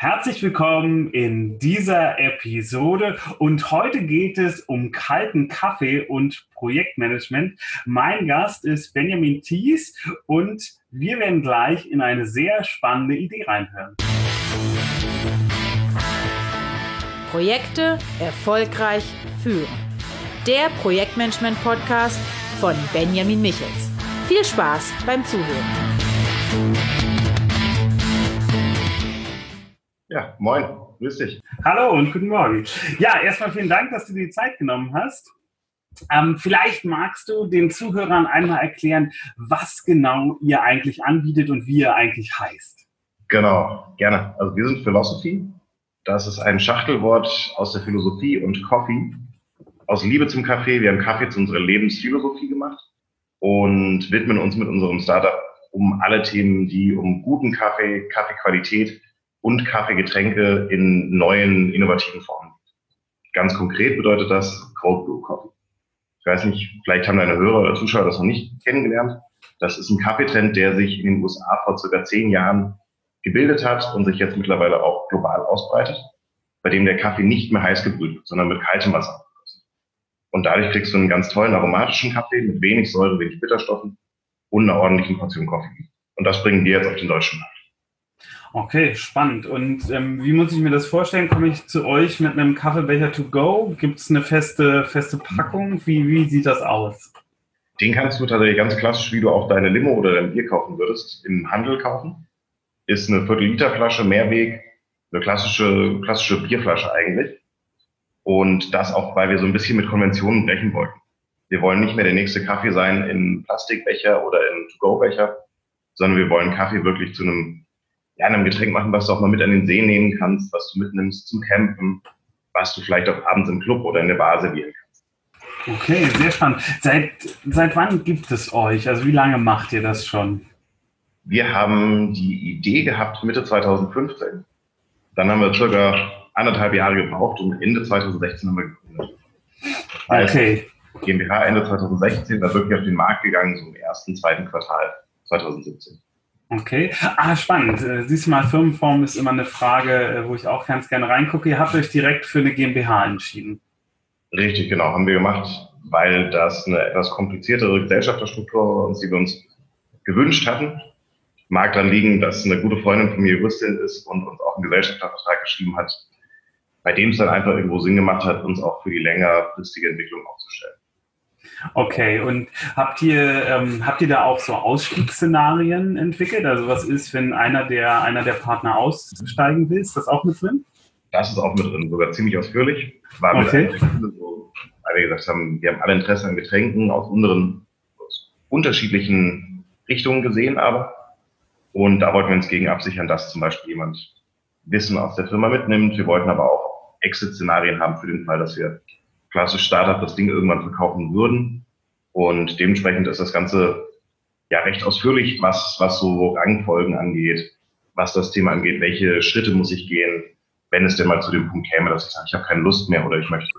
Herzlich willkommen in dieser Episode und heute geht es um kalten Kaffee und Projektmanagement. Mein Gast ist Benjamin Thies und wir werden gleich in eine sehr spannende Idee reinhören. Projekte erfolgreich führen. Der Projektmanagement-Podcast von Benjamin Michels. Viel Spaß beim Zuhören. Ja, moin, grüß dich. Hallo und guten Morgen. Ja, erstmal vielen Dank, dass du dir die Zeit genommen hast. Ähm, vielleicht magst du den Zuhörern einmal erklären, was genau ihr eigentlich anbietet und wie ihr eigentlich heißt. Genau, gerne. Also wir sind Philosophy. Das ist ein Schachtelwort aus der Philosophie und Coffee. Aus Liebe zum Kaffee. Wir haben Kaffee zu unserer Lebensphilosophie gemacht und widmen uns mit unserem Startup um alle Themen, die um guten Kaffee, Kaffeequalität und Kaffeegetränke in neuen, innovativen Formen. Ganz konkret bedeutet das Cold Brew Coffee. Ich weiß nicht, vielleicht haben deine Hörer oder Zuschauer das noch nicht kennengelernt. Das ist ein Kaffeetrend, der sich in den USA vor circa zehn Jahren gebildet hat und sich jetzt mittlerweile auch global ausbreitet, bei dem der Kaffee nicht mehr heiß gebrüht wird, sondern mit kaltem Wasser. Und dadurch kriegst du einen ganz tollen aromatischen Kaffee mit wenig Säure, wenig Bitterstoffen und einer ordentlichen Portion Koffein. Und das bringen wir jetzt auf den deutschen Markt. Okay, spannend. Und ähm, wie muss ich mir das vorstellen? Komme ich zu euch mit einem Kaffeebecher to go? Gibt es eine feste, feste Packung? Wie, wie sieht das aus? Den kannst du tatsächlich ganz klassisch, wie du auch deine Limo oder dein Bier kaufen würdest, im Handel kaufen. Ist eine Viertel-Liter-Flasche Mehrweg, eine klassische, klassische Bierflasche eigentlich. Und das auch, weil wir so ein bisschen mit Konventionen brechen wollten. Wir wollen nicht mehr der nächste Kaffee sein in Plastikbecher oder in To-Go-Becher, sondern wir wollen Kaffee wirklich zu einem ja, einem Getränk machen, was du auch mal mit an den See nehmen kannst, was du mitnimmst zum Campen, was du vielleicht auch abends im Club oder in der Bar servieren kannst. Okay, sehr spannend. Seit, seit wann gibt es euch? Also wie lange macht ihr das schon? Wir haben die Idee gehabt Mitte 2015. Dann haben wir circa anderthalb Jahre gebraucht und Ende 2016 haben wir gegründet. Das heißt, okay. GmbH Ende 2016 war wirklich auf den Markt gegangen, so im ersten, zweiten Quartal 2017. Okay. Ah, spannend. Äh, siehst du mal, Firmenform ist immer eine Frage, äh, wo ich auch ganz gerne reingucke. Ihr habt euch direkt für eine GmbH entschieden. Richtig, genau, haben wir gemacht, weil das eine etwas kompliziertere Gesellschafterstruktur war, die wir uns gewünscht hatten. Mag daran liegen, dass eine gute Freundin von mir Juristin ist und uns auch einen Gesellschaftervertrag geschrieben hat, bei dem es dann einfach irgendwo Sinn gemacht hat, uns auch für die längerfristige Entwicklung aufzustellen. Okay, und habt ihr, ähm, habt ihr da auch so Ausstiegsszenarien entwickelt? Also was ist, wenn einer der, einer der Partner aussteigen will? Ist das auch mit drin? Das ist auch mit drin, sogar ziemlich ausführlich. War okay. so, weil wir gesagt haben, wir haben alle Interesse an Getränken aus unseren aus unterschiedlichen Richtungen gesehen, aber. Und da wollten wir uns gegen absichern, dass zum Beispiel jemand Wissen aus der Firma mitnimmt. Wir wollten aber auch Exit-Szenarien haben für den Fall, dass wir klassisch Startup das Ding irgendwann verkaufen würden. Und dementsprechend ist das Ganze ja recht ausführlich, was, was so Rangfolgen angeht, was das Thema angeht, welche Schritte muss ich gehen, wenn es denn mal zu dem Punkt käme, dass ich sage, ich habe keine Lust mehr oder ich möchte.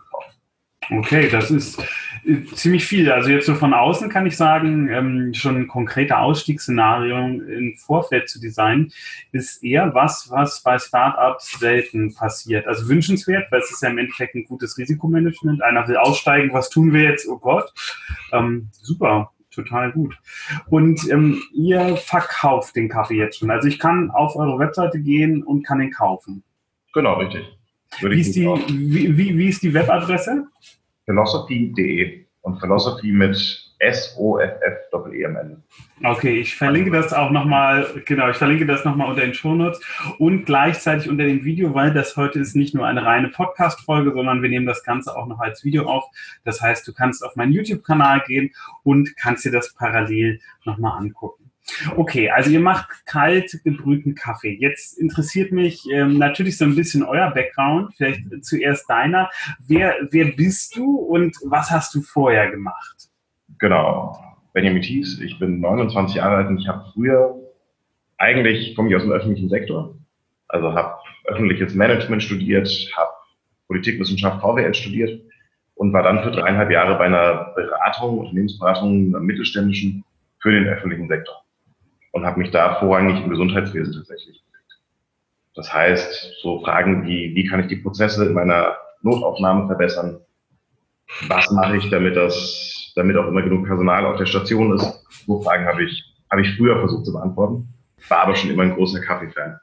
Okay, das ist äh, ziemlich viel. Also jetzt so von außen kann ich sagen, ähm, schon ein konkreter Ausstiegsszenario im Vorfeld zu designen, ist eher was, was bei Startups selten passiert. Also wünschenswert, weil es ist ja im Endeffekt ein gutes Risikomanagement. Einer will aussteigen, was tun wir jetzt? Oh Gott. Ähm, super, total gut. Und ähm, ihr verkauft den Kaffee jetzt schon. Also ich kann auf eure Webseite gehen und kann ihn kaufen. Genau, richtig. Wie ist, die, wie, wie, wie ist die Webadresse? philosophy.de und Philosophy mit S-O-F-F-E am Ende. Okay, ich verlinke das auch nochmal, genau, ich verlinke das nochmal unter den Shownotes und gleichzeitig unter dem Video, weil das heute ist nicht nur eine reine Podcast-Folge, sondern wir nehmen das Ganze auch noch als Video auf. Das heißt, du kannst auf meinen YouTube-Kanal gehen und kannst dir das parallel nochmal angucken. Okay, also ihr macht kalt gebrühten Kaffee. Jetzt interessiert mich ähm, natürlich so ein bisschen euer Background, vielleicht zuerst deiner. Wer, wer bist du und was hast du vorher gemacht? Genau, Benjamin Thies, ich bin 29 Jahre alt und ich habe früher, eigentlich komme ich aus dem öffentlichen Sektor, also habe öffentliches Management studiert, habe Politikwissenschaft VWL studiert und war dann für dreieinhalb Jahre bei einer Beratung, Unternehmensberatung, einer mittelständischen für den öffentlichen Sektor und habe mich da vorrangig im Gesundheitswesen tatsächlich bewegt. Das heißt, so Fragen wie, wie kann ich die Prozesse in meiner Notaufnahme verbessern? Was mache ich, damit das, damit auch immer genug Personal auf der Station ist? So Fragen habe ich, habe ich früher versucht zu beantworten, war aber schon immer ein großer Kaffee-Fan.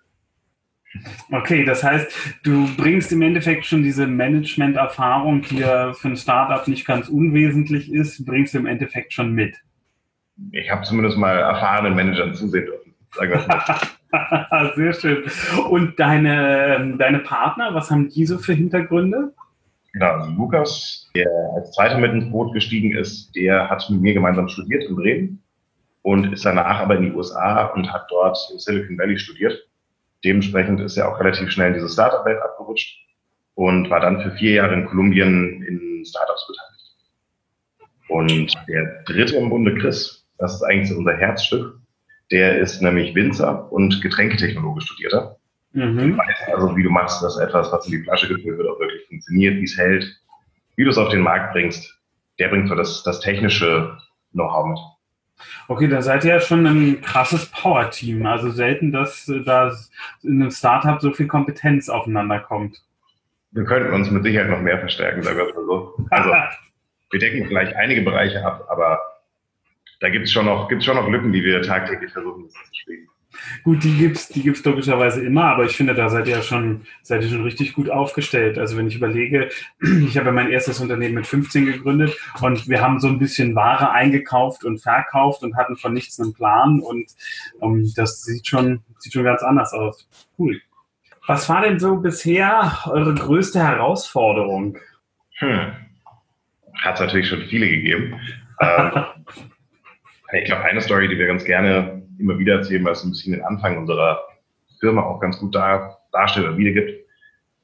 Okay, das heißt, du bringst im Endeffekt schon diese Management-Erfahrung, die ja für ein Startup nicht ganz unwesentlich ist, bringst du im Endeffekt schon mit. Ich habe zumindest mal erfahrenen Managern zusehen dürfen. Sehr schön. Und deine, deine Partner, was haben die so für Hintergründe? Genau, also Lukas, der als Zweiter mit ins Boot gestiegen ist, der hat mit mir gemeinsam studiert in Bremen und ist danach aber in die USA und hat dort in Silicon Valley studiert Dementsprechend ist er auch relativ schnell in diese Startup-Welt abgerutscht und war dann für vier Jahre in Kolumbien in Startups beteiligt. Und der dritte im Bunde, Chris, das ist eigentlich unser Herzstück, der ist nämlich Winzer und Getränketechnologe studierter. Mhm. Weiß also, wie du machst, dass etwas, was in die Flasche gefüllt wird, auch wirklich funktioniert, wie es hält, wie du es auf den Markt bringst. Der bringt so das, das technische Know-how mit. Okay, da seid ihr ja schon ein krasses Power-Team. Also selten, dass da in einem Startup so viel Kompetenz aufeinander kommt. Wir könnten uns mit Sicherheit noch mehr verstärken, sagen wir mal so. Also, wir decken vielleicht einige Bereiche ab, aber da gibt es schon, noch, schon noch Lücken, die wir tagtäglich versuchen zu schließen. Gut, die gibt's, die gibt's logischerweise immer, aber ich finde, da seid ihr ja schon, seid ihr schon richtig gut aufgestellt. Also wenn ich überlege, ich habe mein erstes Unternehmen mit 15 gegründet und wir haben so ein bisschen Ware eingekauft und verkauft und hatten von nichts einen Plan und um, ähm, das sieht schon, sieht schon ganz anders aus. Cool. Was war denn so bisher eure größte Herausforderung? Hm. Hat es natürlich schon viele gegeben. ähm, ich glaube, eine Story, die wir ganz gerne immer wieder erzählen, weil es ein bisschen den Anfang unserer Firma auch ganz gut dar, darstellt oder wiedergibt.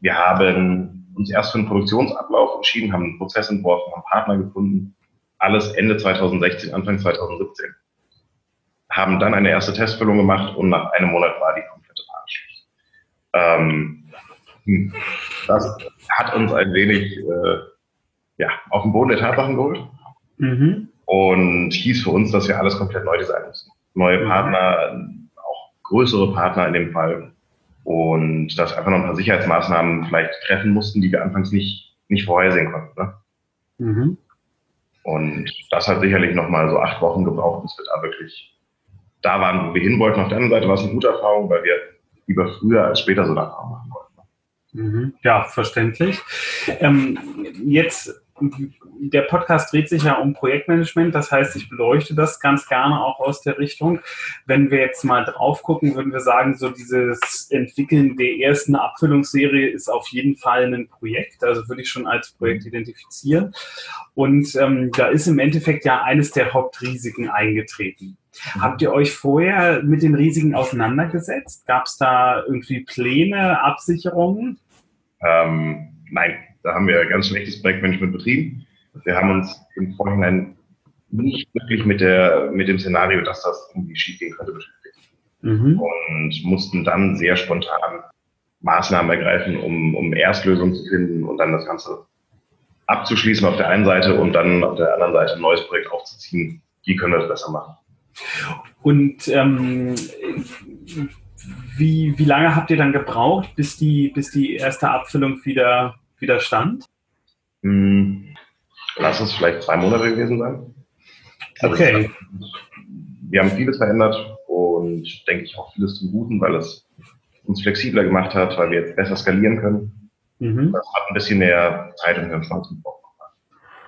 Wir haben uns erst für einen Produktionsablauf entschieden, haben einen Prozess entworfen, haben Partner gefunden. Alles Ende 2016, Anfang 2017. Haben dann eine erste Testfüllung gemacht und nach einem Monat war die komplette Ware ähm, hm, Das hat uns ein wenig äh, ja, auf den Boden der Tatsachen geholt. Mhm. Und hieß für uns, dass wir alles komplett neu designen mussten neue mhm. Partner, auch größere Partner in dem Fall. Und dass einfach noch ein paar Sicherheitsmaßnahmen vielleicht treffen mussten, die wir anfangs nicht, nicht vorhersehen konnten. Ne? Mhm. Und das hat sicherlich nochmal so acht Wochen gebraucht, bis wir da wirklich da waren, wo wir hin wollten. Auf der anderen Seite war es eine gute Erfahrung, weil wir lieber früher als später so eine Erfahrung machen wollten. Mhm. Ja, verständlich. Ähm, jetzt der Podcast dreht sich ja um Projektmanagement, das heißt, ich beleuchte das ganz gerne auch aus der Richtung. Wenn wir jetzt mal drauf gucken, würden wir sagen, so dieses Entwickeln der ersten Abfüllungsserie ist auf jeden Fall ein Projekt, also würde ich schon als Projekt identifizieren. Und ähm, da ist im Endeffekt ja eines der Hauptrisiken eingetreten. Mhm. Habt ihr euch vorher mit den Risiken auseinandergesetzt? Gab es da irgendwie Pläne, Absicherungen? Ähm, nein, da haben wir ganz schlechtes Projektmanagement betrieben. Wir haben uns im Vorhinein nicht wirklich mit, der, mit dem Szenario, dass das irgendwie schiefgehen könnte, beschäftigt. Mhm. Und mussten dann sehr spontan Maßnahmen ergreifen, um, um Erstlösungen zu finden und dann das Ganze abzuschließen auf der einen Seite und dann auf der anderen Seite ein neues Projekt aufzuziehen. Wie können wir das besser machen? Und ähm, wie, wie lange habt ihr dann gebraucht, bis die, bis die erste Abfüllung wieder Widerstand? Hm, lass es vielleicht zwei Monate gewesen sein. Also okay. wir haben vieles verändert und denke ich auch vieles zum Guten, weil es uns flexibler gemacht hat, weil wir jetzt besser skalieren können. Mhm. Das hat ein bisschen mehr Zeit und Hirnschmalz gebraucht.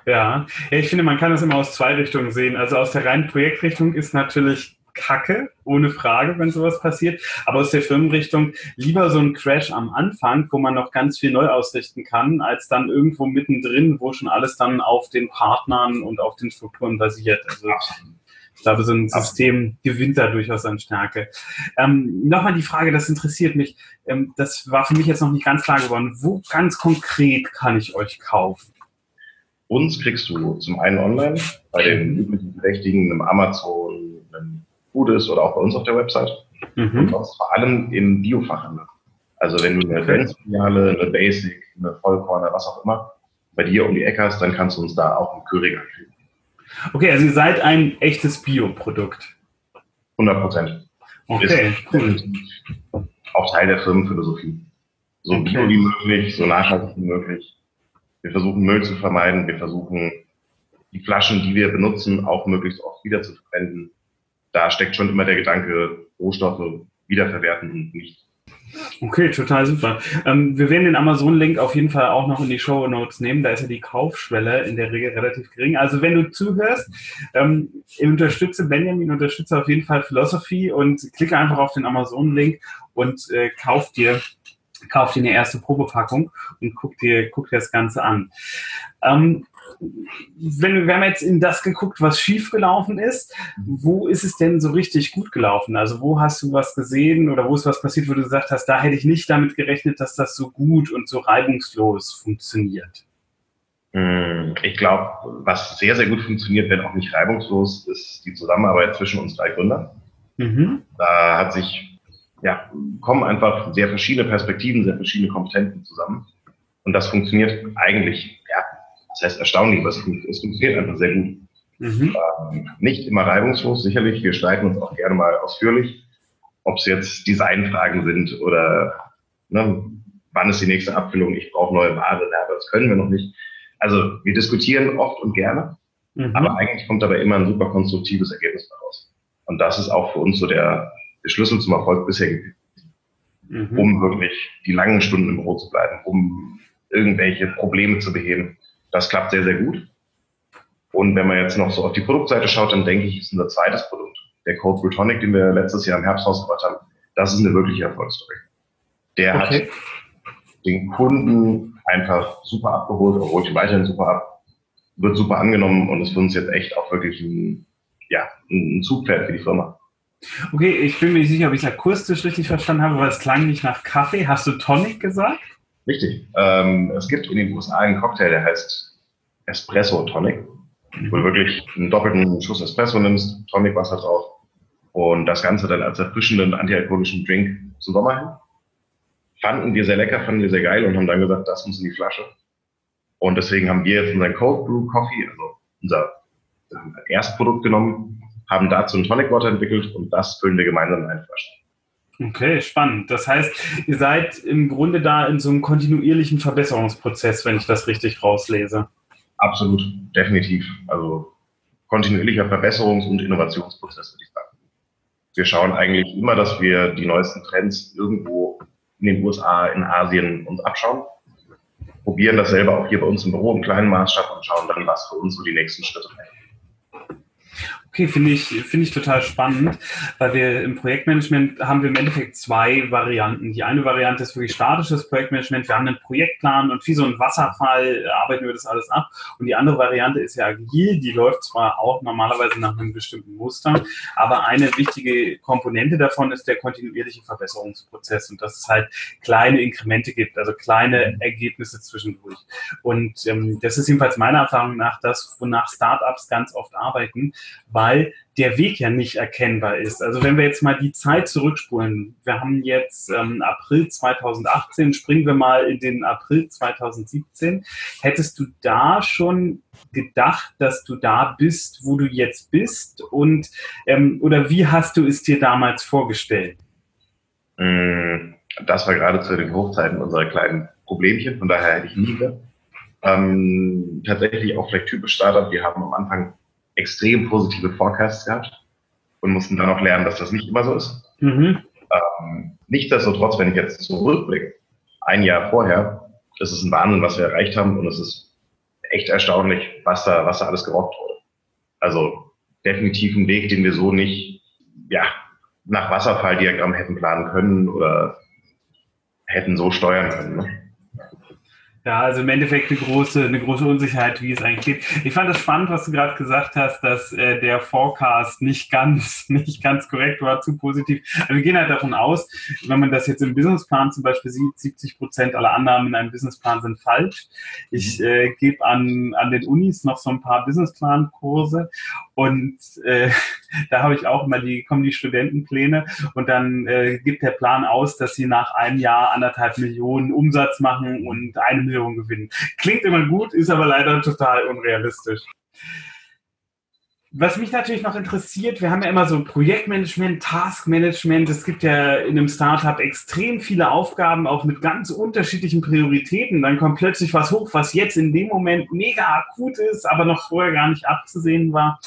Ja. ja, ich finde, man kann das immer aus zwei Richtungen sehen. Also aus der reinen Projektrichtung ist natürlich kacke, ohne Frage, wenn sowas passiert. Aber aus der Firmenrichtung lieber so ein Crash am Anfang, wo man noch ganz viel neu ausrichten kann, als dann irgendwo mittendrin, wo schon alles dann auf den Partnern und auf den Strukturen basiert. Also ich glaube, so ein System gewinnt da durchaus an Stärke. Ähm, Nochmal die Frage, das interessiert mich. Ähm, das war für mich jetzt noch nicht ganz klar geworden. Wo ganz konkret kann ich euch kaufen? Uns kriegst du zum einen online bei den üblichen Verdächtigen, einem Amazon, gut ist oder auch bei uns auf der Website. Mhm. Und sonst vor allem im Biofachhandel. Also wenn du eine Adventsfiliale, eine Basic, eine Vollkorner, was auch immer, bei dir um die Ecke hast, dann kannst du uns da auch einen Curry kriegen. Okay, also ihr seid ein echtes Bioprodukt. 100 Prozent. Okay, cool. auch Teil der Firmenphilosophie. So okay. bio wie möglich, so nachhaltig wie möglich. Wir versuchen Müll zu vermeiden. Wir versuchen die Flaschen, die wir benutzen, auch möglichst oft wieder zu verwenden. Da steckt schon immer der Gedanke, Rohstoffe wiederverwerten und nicht Okay, total super. Ähm, wir werden den Amazon-Link auf jeden Fall auch noch in die Show Notes nehmen. Da ist ja die Kaufschwelle in der Regel relativ gering. Also wenn du zuhörst, ähm, unterstütze Benjamin, unterstütze auf jeden Fall Philosophy und klicke einfach auf den Amazon-Link und äh, kauf dir kauf dir eine erste Probepackung und guck dir, guck dir das Ganze an. Ähm, wenn wir haben jetzt in das geguckt, was schiefgelaufen ist, wo ist es denn so richtig gut gelaufen? Also wo hast du was gesehen oder wo ist was passiert, wo du gesagt hast, da hätte ich nicht damit gerechnet, dass das so gut und so reibungslos funktioniert? Hm, ich glaube, was sehr, sehr gut funktioniert, wenn auch nicht reibungslos, ist die Zusammenarbeit zwischen uns drei Gründern. Mhm. Da hat sich, ja, kommen einfach sehr verschiedene Perspektiven, sehr verschiedene Kompetenten zusammen. Und das funktioniert eigentlich, heißt erstaunlich, aber es, es funktioniert einfach sehr gut. Mhm. Ähm, nicht immer reibungslos, sicherlich. Wir streiten uns auch gerne mal ausführlich, ob es jetzt Designfragen sind oder ne, wann ist die nächste Abfüllung, ich brauche neue Ware, aber das können wir noch nicht. Also wir diskutieren oft und gerne, mhm. aber eigentlich kommt dabei immer ein super konstruktives Ergebnis daraus. Und das ist auch für uns so der, der Schlüssel zum Erfolg bisher gewesen. Mhm. Um wirklich die langen Stunden im Büro zu bleiben, um irgendwelche Probleme zu beheben. Das klappt sehr, sehr gut. Und wenn man jetzt noch so auf die Produktseite schaut, dann denke ich, ist unser zweites Produkt, der Code Brutonic, den wir letztes Jahr im Herbst rausgebracht haben, das ist eine wirkliche Erfolgsstory. Der okay. hat den Kunden einfach super abgeholt, obwohl ich weiterhin super ab, wird super angenommen und ist für uns jetzt echt auch wirklich ein, ja, ein Zugpferd für die Firma. Okay, ich bin mir nicht sicher, ob ich es akustisch richtig verstanden habe, weil es klang nicht nach Kaffee. Hast du Tonic gesagt? Richtig. Ähm, es gibt in den USA einen Cocktail, der heißt Espresso Tonic, wo du wirklich einen doppelten Schuss Espresso nimmst, Tonicwasser drauf und das Ganze dann als erfrischenden antialkoholischen Drink zum Sommer hin. Fanden wir sehr lecker, fanden wir sehr geil und haben dann gesagt, das muss in die Flasche. Und deswegen haben wir jetzt unseren Cold Brew Coffee, also unser Erstprodukt genommen, haben dazu einen Tonic Water entwickelt und das füllen wir gemeinsam in eine Flasche. Okay, spannend. Das heißt, ihr seid im Grunde da in so einem kontinuierlichen Verbesserungsprozess, wenn ich das richtig rauslese. Absolut, definitiv. Also kontinuierlicher Verbesserungs- und Innovationsprozess, würde ich sagen. Wir schauen eigentlich immer, dass wir die neuesten Trends irgendwo in den USA, in Asien uns abschauen, probieren das selber auch hier bei uns im Büro im kleinen Maßstab und schauen dann, was für uns so die nächsten Schritte sind. Okay, finde ich, finde ich total spannend, weil wir im Projektmanagement haben wir im Endeffekt zwei Varianten. Die eine Variante ist wirklich statisches Projektmanagement. Wir haben einen Projektplan und wie so ein Wasserfall arbeiten wir das alles ab. Und die andere Variante ist ja agil. Die läuft zwar auch normalerweise nach einem bestimmten Muster, aber eine wichtige Komponente davon ist der kontinuierliche Verbesserungsprozess und dass es halt kleine Inkremente gibt, also kleine Ergebnisse zwischendurch. Und ähm, das ist jedenfalls meiner Erfahrung nach das, wonach Startups ganz oft arbeiten, weil weil der Weg ja nicht erkennbar ist. Also wenn wir jetzt mal die Zeit zurückspulen, wir haben jetzt ähm, April 2018, springen wir mal in den April 2017. Hättest du da schon gedacht, dass du da bist, wo du jetzt bist? Und ähm, oder wie hast du es dir damals vorgestellt? Mm, das war gerade zu den Hochzeiten unserer kleinen Problemchen, von daher hätte ich nie ähm, tatsächlich auch vielleicht typisch Startup. Wir haben am Anfang extrem positive Forecasts gehabt und mussten dann auch lernen, dass das nicht immer so ist. Mhm. Ähm, nichtsdestotrotz, wenn ich jetzt zurückblicke, ein Jahr vorher, ist es ein Wahnsinn, was wir erreicht haben und es ist echt erstaunlich, was da, was da alles gerockt wurde. Also definitiv ein Weg, den wir so nicht, ja, nach Wasserfalldiagramm hätten planen können oder hätten so steuern können. Ne? Ja, also im Endeffekt eine große, eine große Unsicherheit, wie es eigentlich geht. Ich fand das spannend, was du gerade gesagt hast, dass äh, der Forecast nicht ganz, nicht ganz korrekt war, zu positiv. Also wir gehen halt davon aus, wenn man das jetzt im Businessplan zum Beispiel sieht, 70 Prozent aller Annahmen in einem Businessplan sind falsch. Ich mhm. äh, gebe an, an den Unis noch so ein paar Businessplan-Kurse und äh, da habe ich auch immer die, kommen die Studentenpläne und dann äh, gibt der Plan aus, dass sie nach einem Jahr anderthalb Millionen Umsatz machen und eine Million gewinnen. Klingt immer gut, ist aber leider total unrealistisch. was mich natürlich noch interessiert, wir haben ja immer so Projektmanagement, Taskmanagement. Es gibt ja in einem Startup extrem viele Aufgaben, auch mit ganz unterschiedlichen Prioritäten. Dann kommt plötzlich was hoch, was jetzt in dem Moment mega akut ist, aber noch vorher gar nicht abzusehen war.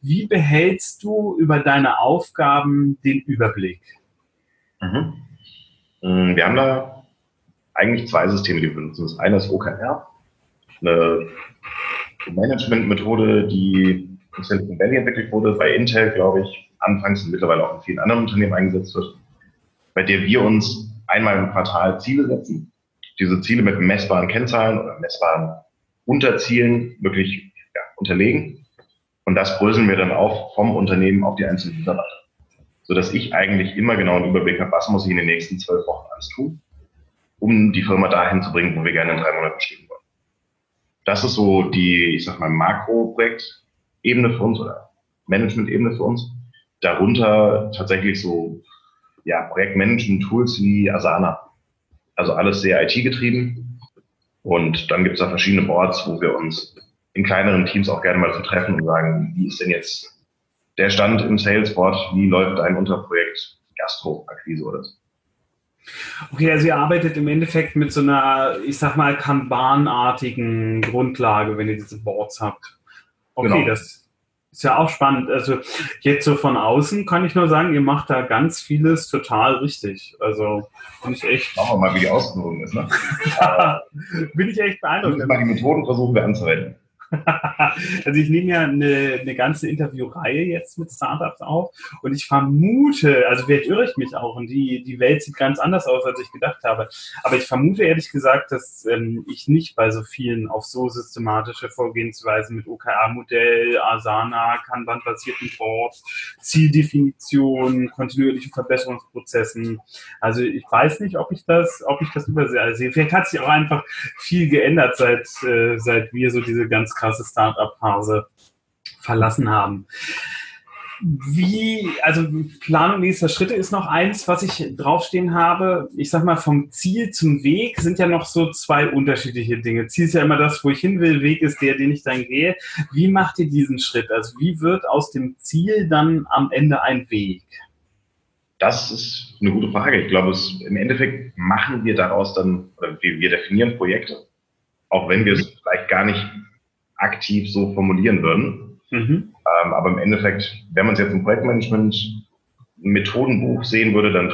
Wie behältst du über deine Aufgaben den Überblick? Mhm. Mm, wir haben da eigentlich zwei Systeme, die wir benutzen. Das eine ist OKR, eine Managementmethode, die in Silicon Valley entwickelt wurde, bei Intel, glaube ich, anfangs und mittlerweile auch in vielen anderen Unternehmen eingesetzt wird, bei der wir uns einmal im Quartal Ziele setzen, diese Ziele mit messbaren Kennzahlen oder messbaren Unterzielen wirklich ja, unterlegen. Und das bröseln wir dann auch vom Unternehmen auf die einzelnen Mitarbeiter, sodass ich eigentlich immer genau einen Überblick habe, was muss ich in den nächsten zwölf Wochen alles tun, um die Firma dahin zu bringen, wo wir gerne in drei Monaten stehen wollen. Das ist so die, ich sag mal, Makro-Projekt, Ebene für uns oder Management-Ebene für uns. Darunter tatsächlich so ja, Projektmanagement-Tools wie Asana. Also alles sehr IT-getrieben. Und dann gibt es da verschiedene Boards, wo wir uns in kleineren Teams auch gerne mal zu treffen und sagen, wie ist denn jetzt der Stand im Salesboard, wie läuft ein Unterprojekt Gastro-Akquise oder so. Okay, also ihr arbeitet im Endeffekt mit so einer, ich sag mal, Kanban-artigen Grundlage, wenn ihr diese Boards habt. Okay, genau. das ist ja auch spannend. Also jetzt so von außen kann ich nur sagen, ihr macht da ganz vieles total richtig. Also bin ich echt. Schauen wir mal, wie die ausgewogen ist. Ne? bin ich echt beeindruckt. Mal die Methoden versuchen wir anzuwenden. also ich nehme ja eine, eine ganze Interviewreihe jetzt mit Startups auf und ich vermute, also vielleicht irre ich mich auch und die, die Welt sieht ganz anders aus, als ich gedacht habe. Aber ich vermute ehrlich gesagt, dass ähm, ich nicht bei so vielen auf so systematische Vorgehensweisen mit OKR-Modell, Asana, Kanban-basierten Boards, Zieldefinition, kontinuierlichen Verbesserungsprozessen. Also ich weiß nicht, ob ich das, ob ich das übersehe. Also vielleicht hat sich auch einfach viel geändert, seit, äh, seit wir so diese ganz krasse Startup-Phase verlassen haben. Wie, also Planung nächster Schritte ist noch eins, was ich draufstehen habe. Ich sag mal, vom Ziel zum Weg sind ja noch so zwei unterschiedliche Dinge. Ziel ist ja immer das, wo ich hin will, Weg ist der, den ich dann gehe. Wie macht ihr diesen Schritt? Also wie wird aus dem Ziel dann am Ende ein Weg? Das ist eine gute Frage. Ich glaube, es, im Endeffekt machen wir daraus dann, oder wir, wir definieren Projekte, auch wenn wir es vielleicht gar nicht aktiv so formulieren würden. Mhm. Ähm, aber im Endeffekt, wenn man es jetzt im Projektmanagement Methodenbuch sehen würde, dann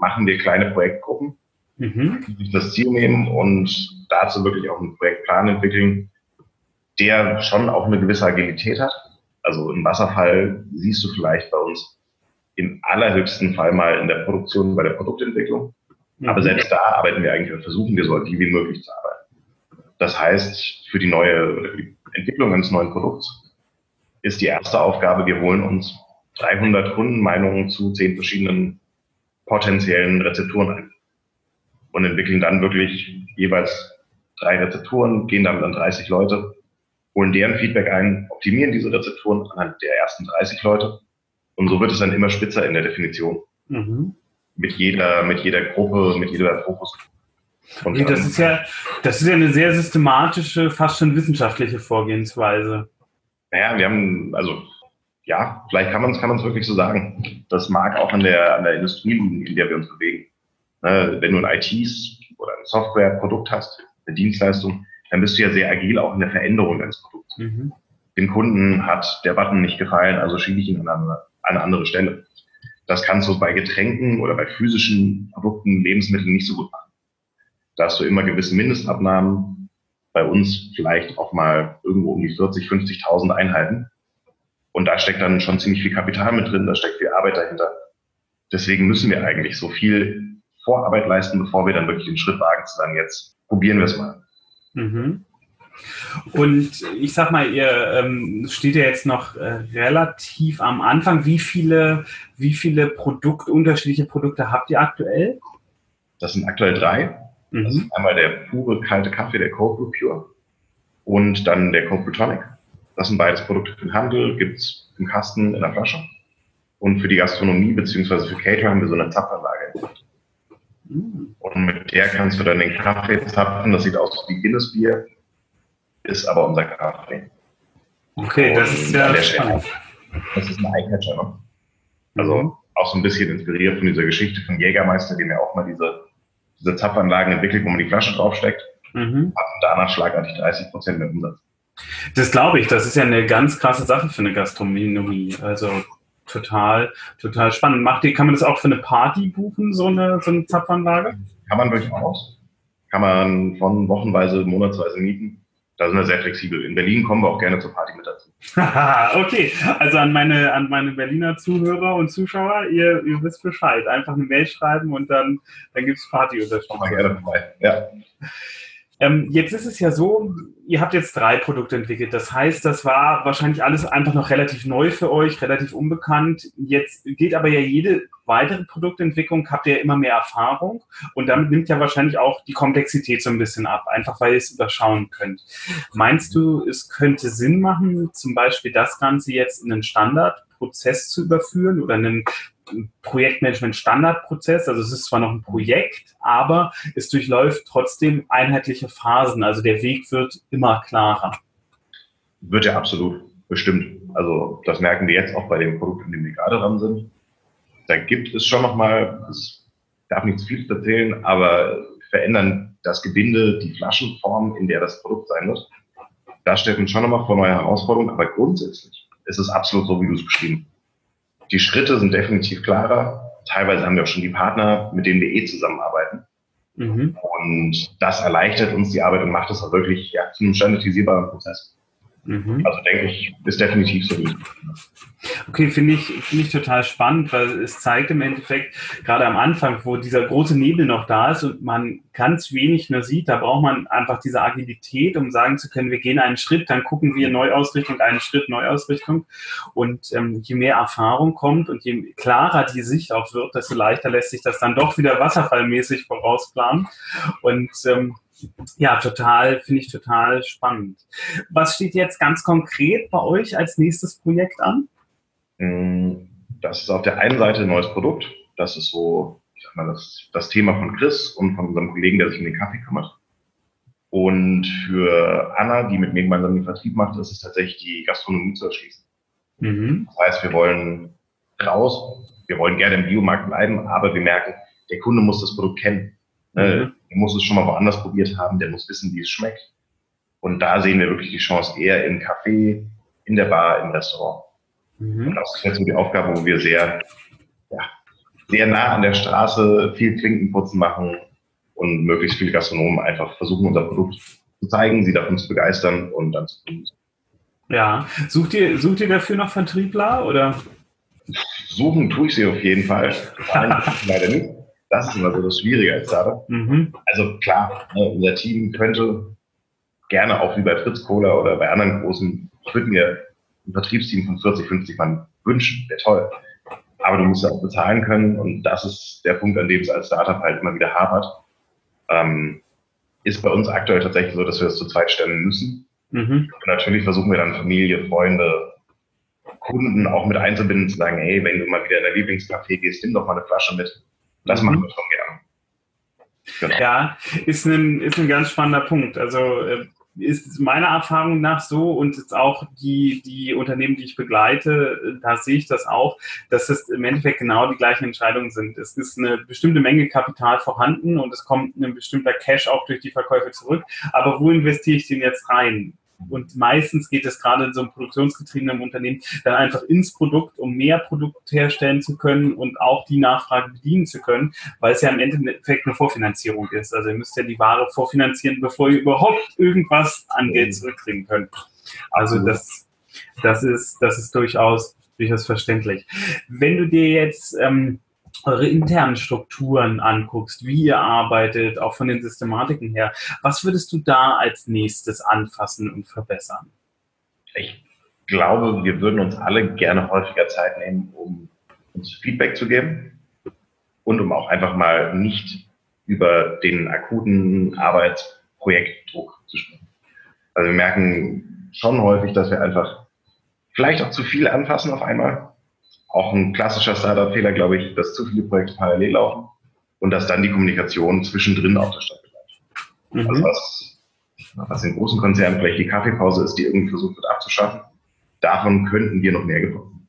machen wir kleine Projektgruppen, mhm. die sich das Ziel nehmen und dazu wirklich auch einen Projektplan entwickeln, der schon auch eine gewisse Agilität hat. Also im Wasserfall siehst du vielleicht bei uns im allerhöchsten Fall mal in der Produktion, bei der Produktentwicklung. Mhm. Aber selbst da arbeiten wir eigentlich und versuchen wir so agil wie möglich zu arbeiten. Das heißt, für die neue oder für die Entwicklung eines neuen Produkts ist die erste Aufgabe, wir holen uns 300 Kundenmeinungen zu zehn verschiedenen potenziellen Rezepturen ein und entwickeln dann wirklich jeweils drei Rezepturen, gehen damit an 30 Leute, holen deren Feedback ein, optimieren diese Rezepturen anhand der ersten 30 Leute und so wird es dann immer spitzer in der Definition. Mhm. Mit jeder, mit jeder Gruppe, mit jeder Fokus und das ist ja, das ist ja eine sehr systematische, fast schon wissenschaftliche Vorgehensweise. Naja, wir haben, also ja, vielleicht kann man es kann wirklich so sagen. Das mag auch an der, an der Industrie liegen, in der wir uns bewegen. Ne, wenn du ein ITs oder ein Softwareprodukt hast, eine Dienstleistung, dann bist du ja sehr agil auch in der Veränderung deines Produkts. Mhm. Dem Kunden hat der Button nicht gefallen, also schiebe ich ihn an eine, an eine andere Stelle. Das kannst du bei Getränken oder bei physischen Produkten, Lebensmitteln nicht so gut machen. Da hast du immer gewisse Mindestabnahmen. Bei uns vielleicht auch mal irgendwo um die 40, 50.000 Einheiten. Und da steckt dann schon ziemlich viel Kapital mit drin, da steckt viel Arbeit dahinter. Deswegen müssen wir eigentlich so viel Vorarbeit leisten, bevor wir dann wirklich den Schritt wagen zu sagen, jetzt probieren wir es mal. Mhm. Und ich sag mal, ihr ähm, steht ja jetzt noch äh, relativ am Anfang. Wie viele, wie viele Produkt, unterschiedliche Produkte habt ihr aktuell? Das sind aktuell drei. Mhm. Das ist einmal der pure kalte Kaffee, der Cold Brew Pure und dann der Cold Brew Tonic. Das sind beides Produkte für den Handel, gibt's im Kasten in der Flasche. Und für die Gastronomie beziehungsweise für Cater haben wir so eine Zapfanlage entwickelt. Mhm. Und mit der kannst du dann den Kaffee zapfen. Das sieht aus wie Guinness Bier, ist aber unser Kaffee. Okay, das ist ja spannend. Das ist ein Eyecatcher, ne? Also mhm. auch so ein bisschen inspiriert von dieser Geschichte von Jägermeister, dem ja auch mal diese, diese Zapfanlagen entwickelt, wo man die Flasche draufsteckt. Mhm. Hat danach schlagartig 30 Prozent mehr Umsatz. Das glaube ich. Das ist ja eine ganz krasse Sache für eine Gastronomie. Also total, total spannend. Macht die, kann man das auch für eine Party buchen, so eine, so eine Zapfanlage? Kann man durchaus. Kann man von wochenweise, monatsweise mieten. Da sind wir sehr flexibel. In Berlin kommen wir auch gerne zur Party mit dazu. okay, also an meine, an meine Berliner Zuhörer und Zuschauer, ihr, ihr wisst Bescheid. Einfach eine Mail schreiben und dann, dann gibt es Party. Komm mal gerne vorbei. Ja. Ähm, jetzt ist es ja so, ihr habt jetzt drei Produkte entwickelt. Das heißt, das war wahrscheinlich alles einfach noch relativ neu für euch, relativ unbekannt. Jetzt geht aber ja jede weitere Produktentwicklung, habt ihr immer mehr Erfahrung und damit nimmt ja wahrscheinlich auch die Komplexität so ein bisschen ab, einfach weil ihr es überschauen könnt. Meinst du, es könnte Sinn machen, zum Beispiel das Ganze jetzt in einen Standardprozess zu überführen oder einen Projektmanagement-Standardprozess. Also es ist zwar noch ein Projekt, aber es durchläuft trotzdem einheitliche Phasen. Also der Weg wird immer klarer. Wird ja absolut, bestimmt. Also das merken wir jetzt auch bei dem Produkt, in dem wir gerade dran sind. Da gibt es schon nochmal, ich darf nicht zu viel erzählen, aber verändern das Gebinde, die Flaschenform, in der das Produkt sein wird. Das stellt uns schon nochmal vor neue Herausforderungen, aber grundsätzlich ist es absolut so, wie du es beschrieben hast die Schritte sind definitiv klarer. Teilweise haben wir auch schon die Partner, mit denen wir eh zusammenarbeiten. Mhm. Und das erleichtert uns die Arbeit und macht es auch wirklich ja, zu einem standardisierbaren Prozess. Mhm. Also denke ich, ist definitiv so. Okay, finde ich, finde ich total spannend, weil es zeigt im Endeffekt, gerade am Anfang, wo dieser große Nebel noch da ist und man ganz wenig mehr sieht, da braucht man einfach diese Agilität, um sagen zu können, wir gehen einen Schritt, dann gucken wir Neuausrichtung, einen Schritt Neuausrichtung. Und ähm, je mehr Erfahrung kommt und je klarer die Sicht auch wird, desto leichter lässt sich das dann doch wieder wasserfallmäßig vorausplanen. Und ähm, ja, total, finde ich total spannend. Was steht jetzt ganz konkret bei euch als nächstes Projekt an? Mm, das ist auf der einen Seite ein neues Produkt. Das ist so, ich sag mal, das, das Thema von Chris und von unserem Kollegen, der sich um den Kaffee kümmert. Und für Anna, die mit mir gemeinsam den Vertrieb macht, ist es tatsächlich die Gastronomie zu erschließen. Mhm. Das heißt, wir wollen raus, wir wollen gerne im Biomarkt bleiben, aber wir merken, der Kunde muss das Produkt kennen. Mhm. Der muss es schon mal woanders probiert haben, der muss wissen, wie es schmeckt. Und da sehen wir wirklich die Chance eher im Café, in der Bar, im Restaurant. Mhm. Und das ist jetzt so die Aufgabe, wo wir sehr, ja, sehr nah an der Straße viel Klinkenputzen machen und möglichst viele Gastronomen einfach versuchen, unser Produkt zu zeigen, sie davon zu begeistern und dann zu tun. Ja, sucht ihr, sucht ihr dafür noch Vertriebler oder? Suchen tue ich sie auf jeden Fall. leider nicht. Das ist immer so das Schwierige als Startup. Mhm. Also klar, ne, unser Team könnte gerne auch wie bei Fritz Kohler oder bei anderen großen, ich würde mir ein Vertriebsteam von 40, 50 Mann wünschen, wäre toll. Aber du musst ja auch bezahlen können und das ist der Punkt, an dem es als Startup halt immer wieder hapert. Ähm, ist bei uns aktuell tatsächlich so, dass wir das zu zweit stellen müssen. Mhm. Und natürlich versuchen wir dann Familie, Freunde, Kunden auch mit einzubinden, zu sagen, hey, wenn du mal wieder in der Lieblingscafé gehst, nimm doch mal eine Flasche mit. Das mhm. machen wir schon gerne. Genau. Ja, ist ein, ist ein ganz spannender Punkt. Also äh, ist meiner Erfahrung nach so und jetzt auch die, die Unternehmen, die ich begleite, da sehe ich das auch, dass es im Endeffekt genau die gleichen Entscheidungen sind. Es ist eine bestimmte Menge Kapital vorhanden und es kommt ein bestimmter Cash auch durch die Verkäufe zurück. Aber wo investiere ich den jetzt rein? Und meistens geht es gerade in so einem produktionsgetriebenen Unternehmen dann einfach ins Produkt, um mehr Produkt herstellen zu können und auch die Nachfrage bedienen zu können, weil es ja im Endeffekt eine Vorfinanzierung ist. Also ihr müsst ja die Ware vorfinanzieren, bevor ihr überhaupt irgendwas an Geld zurückkriegen könnt. Also das, das ist, das ist durchaus, durchaus verständlich. Wenn du dir jetzt ähm, eure internen Strukturen anguckst, wie ihr arbeitet, auch von den Systematiken her, was würdest du da als nächstes anfassen und verbessern? Ich glaube, wir würden uns alle gerne häufiger Zeit nehmen, um uns Feedback zu geben und um auch einfach mal nicht über den akuten Arbeitsprojektdruck zu sprechen. Also wir merken schon häufig, dass wir einfach vielleicht auch zu viel anfassen auf einmal auch ein klassischer Startup-Fehler, glaube ich, dass zu viele Projekte parallel laufen und dass dann die Kommunikation zwischendrin auf der Stadt bleibt. Mhm. Also was, was in großen Konzernen vielleicht die Kaffeepause ist, die irgendwie versucht wird abzuschaffen, davon könnten wir noch mehr gebrauchen.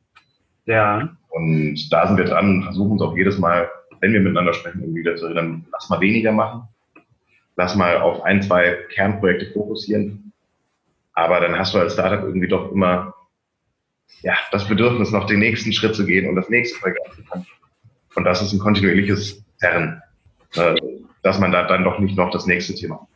Ja. Und da sind wir dran, versuchen uns auch jedes Mal, wenn wir miteinander sprechen, irgendwie wieder zu erinnern, lass mal weniger machen, lass mal auf ein, zwei Kernprojekte fokussieren. Aber dann hast du als Startup irgendwie doch immer ja, das Bedürfnis, noch den nächsten Schritt zu gehen und das nächste Projekt anzufangen. Und das ist ein kontinuierliches Zerren, äh, dass man da dann doch nicht noch das nächste Thema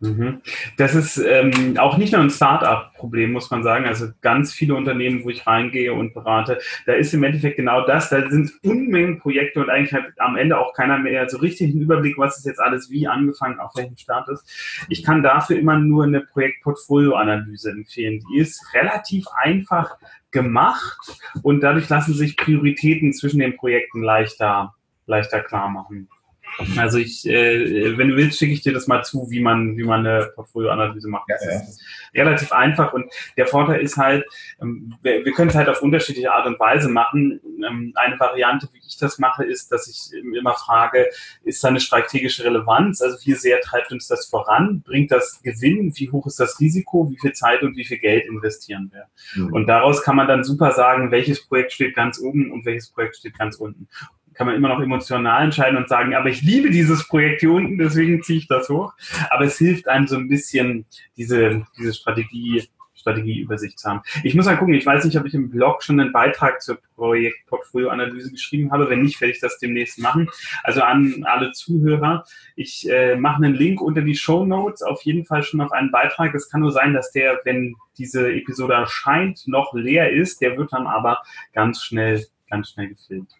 Mhm. Das ist ähm, auch nicht nur ein Start-up-Problem, muss man sagen. Also ganz viele Unternehmen, wo ich reingehe und berate, da ist im Endeffekt genau das. Da sind Unmengen Projekte und eigentlich hat am Ende auch keiner mehr so richtig einen Überblick, was ist jetzt alles wie angefangen, auf welchem Start ist. Ich kann dafür immer nur eine Projektportfolio-Analyse empfehlen. Die ist relativ einfach gemacht und dadurch lassen sich Prioritäten zwischen den Projekten leichter, leichter klar machen. Also ich, äh, wenn du willst, schicke ich dir das mal zu, wie man, wie man eine Portfolioanalyse macht. Das ja, ist relativ einfach und der Vorteil ist halt, ähm, wir, wir können es halt auf unterschiedliche Art und Weise machen. Ähm, eine Variante, wie ich das mache, ist, dass ich immer frage, ist da eine strategische Relevanz? Also wie sehr treibt uns das voran? Bringt das Gewinn? Wie hoch ist das Risiko? Wie viel Zeit und wie viel Geld investieren wir? Mhm. Und daraus kann man dann super sagen, welches Projekt steht ganz oben und welches Projekt steht ganz unten kann man immer noch emotional entscheiden und sagen, aber ich liebe dieses Projekt hier unten, deswegen ziehe ich das hoch. Aber es hilft einem so ein bisschen, diese, diese Strategie, Strategieübersicht zu haben. Ich muss mal gucken, ich weiß nicht, ob ich im Blog schon einen Beitrag zur Projektportfolioanalyse geschrieben habe. Wenn nicht, werde ich das demnächst machen. Also an alle Zuhörer, ich äh, mache einen Link unter die Show Notes, auf jeden Fall schon auf einen Beitrag. Es kann nur sein, dass der, wenn diese Episode erscheint, noch leer ist. Der wird dann aber ganz schnell, ganz schnell gefilmt.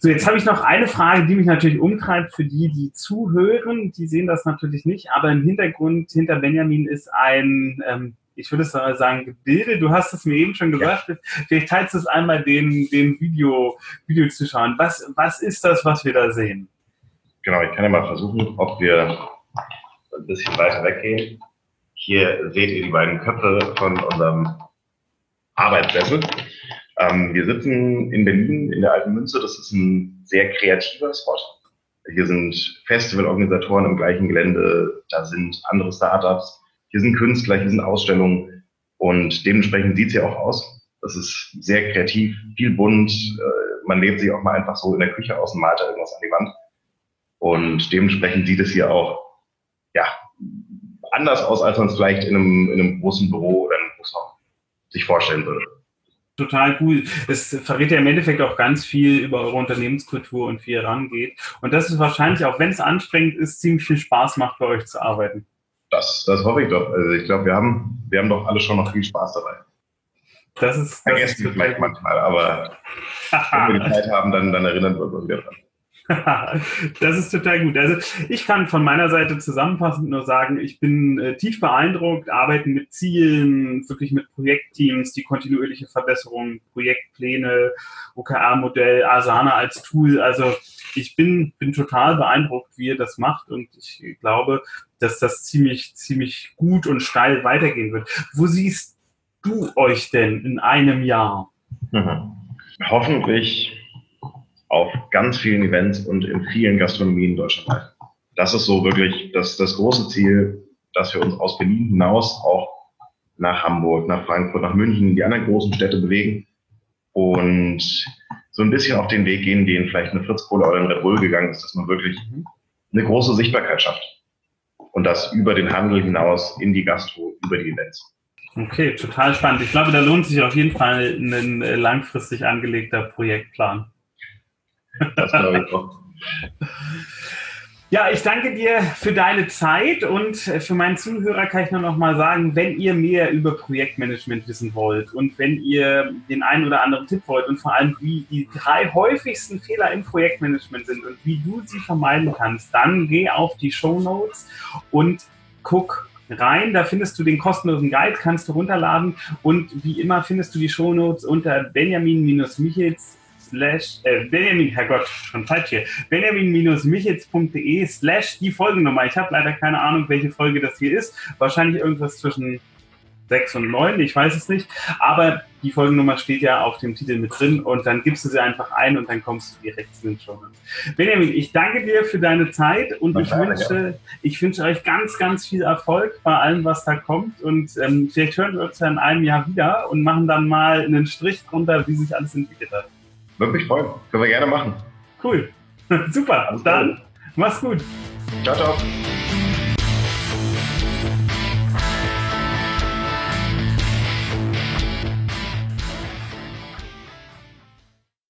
So, jetzt habe ich noch eine Frage, die mich natürlich umtreibt für die, die zuhören. Die sehen das natürlich nicht, aber im Hintergrund hinter Benjamin ist ein, ähm, ich würde es sagen, Gebilde. Du hast es mir eben schon gesagt. Ja. Vielleicht teilst du es einmal den, den Video, Video zu schauen. Was, was ist das, was wir da sehen? Genau, ich kann ja mal versuchen, ob wir ein bisschen weiter weggehen. Hier seht ihr die beiden Köpfe von unserem Arbeitssessel. Ähm, wir sitzen in Berlin in der Alten Münze. Das ist ein sehr kreativer Spot. Hier sind Festivalorganisatoren im gleichen Gelände, da sind andere Startups, hier sind Künstler, hier sind Ausstellungen und dementsprechend sieht es ja auch aus. Das ist sehr kreativ, viel bunt. Äh, man lebt sich auch mal einfach so in der Küche aus und malt da irgendwas an die Wand. Und dementsprechend sieht es hier auch ja, anders aus, als man es vielleicht in einem, in einem großen Büro oder einem Großraum sich vorstellen würde total cool. Es verrät ja im Endeffekt auch ganz viel über eure Unternehmenskultur und wie ihr rangeht. Und das ist wahrscheinlich, auch wenn es anstrengend ist, ziemlich viel Spaß macht, bei euch zu arbeiten. Das, das hoffe ich doch. Also ich glaube, wir haben, wir haben doch alle schon noch viel Spaß dabei. Das ist. Vergessen wir vielleicht manchmal, aber wenn wir die Zeit haben, dann, dann erinnern wir uns wieder dran. das ist total gut. Also ich kann von meiner Seite zusammenfassend nur sagen, ich bin äh, tief beeindruckt, arbeiten mit Zielen, wirklich mit Projektteams, die kontinuierliche Verbesserung, Projektpläne, OKR-Modell, Asana als Tool. Also ich bin, bin total beeindruckt, wie ihr das macht und ich glaube, dass das ziemlich, ziemlich gut und steil weitergehen wird. Wo siehst du euch denn in einem Jahr? Mhm. Hoffentlich auf ganz vielen Events und in vielen Gastronomien deutschlandweit. Das ist so wirklich das, das große Ziel, dass wir uns aus Berlin hinaus auch nach Hamburg, nach Frankfurt, nach München, die anderen großen Städte bewegen und so ein bisschen auf den Weg gehen, den vielleicht eine Fritz Cola oder ein Red Bull gegangen ist, dass man wirklich eine große Sichtbarkeit schafft. Und das über den Handel hinaus in die Gastro, über die Events. Okay, total spannend. Ich glaube, da lohnt sich auf jeden Fall ein langfristig angelegter Projektplan. Das glaube ich auch. Ja, ich danke dir für deine Zeit und für meinen Zuhörer kann ich nur noch mal sagen, wenn ihr mehr über Projektmanagement wissen wollt und wenn ihr den einen oder anderen Tipp wollt und vor allem wie die drei häufigsten Fehler im Projektmanagement sind und wie du sie vermeiden kannst, dann geh auf die Show Notes und guck rein. Da findest du den kostenlosen Guide, kannst du runterladen und wie immer findest du die Show Notes unter benjamin-michels slash, äh, Benjamin, Herrgott, schon falsch hier, benjamin-michitz.de slash die Folgennummer. Ich habe leider keine Ahnung, welche Folge das hier ist. Wahrscheinlich irgendwas zwischen 6 und 9, ich weiß es nicht. Aber die Folgennummer steht ja auf dem Titel mit drin und dann gibst du sie einfach ein und dann kommst du direkt zu den Show Benjamin, ich danke dir für deine Zeit und ich wünsche, ich wünsche euch ganz, ganz viel Erfolg bei allem, was da kommt und ähm, vielleicht hören wir uns ja in einem Jahr wieder und machen dann mal einen Strich drunter, wie sich alles entwickelt hat. Würde mich freuen. Können wir gerne machen. Cool. Super. Alles dann, mach's gut. Ciao, ciao.